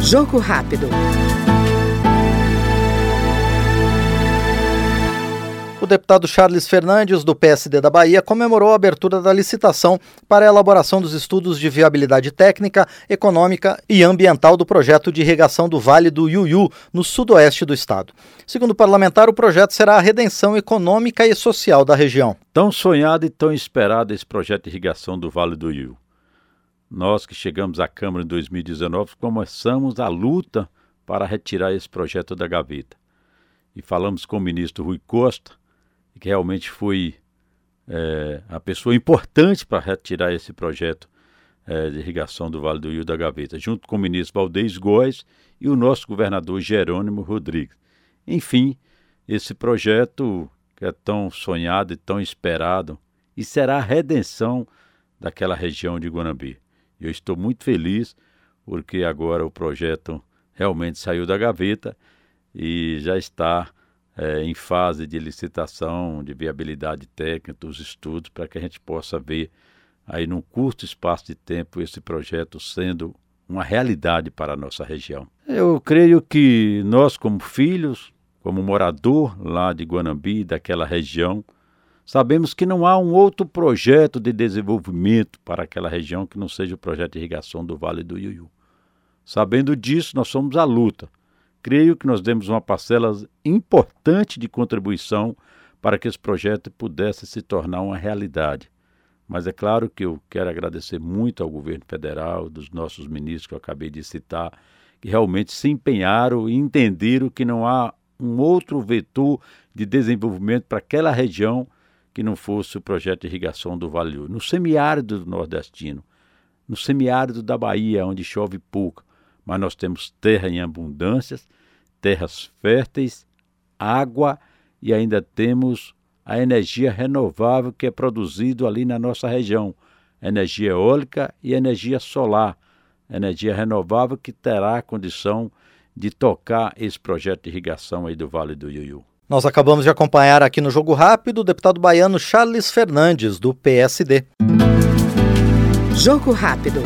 Jogo rápido. O deputado Charles Fernandes, do PSD da Bahia, comemorou a abertura da licitação para a elaboração dos estudos de viabilidade técnica, econômica e ambiental do projeto de irrigação do Vale do Iuiú, no sudoeste do estado. Segundo o parlamentar, o projeto será a redenção econômica e social da região. Tão sonhado e tão esperado esse projeto de irrigação do Vale do Iuiú. Nós que chegamos à Câmara em 2019 começamos a luta para retirar esse projeto da gaveta. E falamos com o ministro Rui Costa, que realmente foi é, a pessoa importante para retirar esse projeto é, de irrigação do Vale do Rio da Gaveta, junto com o ministro Valdez Góes e o nosso governador Jerônimo Rodrigues. Enfim, esse projeto que é tão sonhado e tão esperado e será a redenção daquela região de Guanambi. Eu estou muito feliz porque agora o projeto realmente saiu da gaveta e já está é, em fase de licitação, de viabilidade técnica, dos estudos, para que a gente possa ver aí num curto espaço de tempo esse projeto sendo uma realidade para a nossa região. Eu creio que nós, como filhos, como morador lá de Guanambi, daquela região, sabemos que não há um outro projeto de desenvolvimento para aquela região que não seja o projeto de irrigação do Vale do Iuiú. Sabendo disso, nós somos à luta creio que nós demos uma parcela importante de contribuição para que esse projeto pudesse se tornar uma realidade. Mas é claro que eu quero agradecer muito ao governo federal, dos nossos ministros que eu acabei de citar, que realmente se empenharam e entenderam que não há um outro vetor de desenvolvimento para aquela região que não fosse o projeto de irrigação do Vale No semiárido do nordestino, no semiárido da Bahia, onde chove pouco, mas nós temos terra em abundâncias, terras férteis, água e ainda temos a energia renovável que é produzido ali na nossa região, energia eólica e energia solar, energia renovável que terá a condição de tocar esse projeto de irrigação aí do Vale do Iuiú. Nós acabamos de acompanhar aqui no Jogo Rápido o deputado baiano Charles Fernandes, do PSD. Jogo Rápido.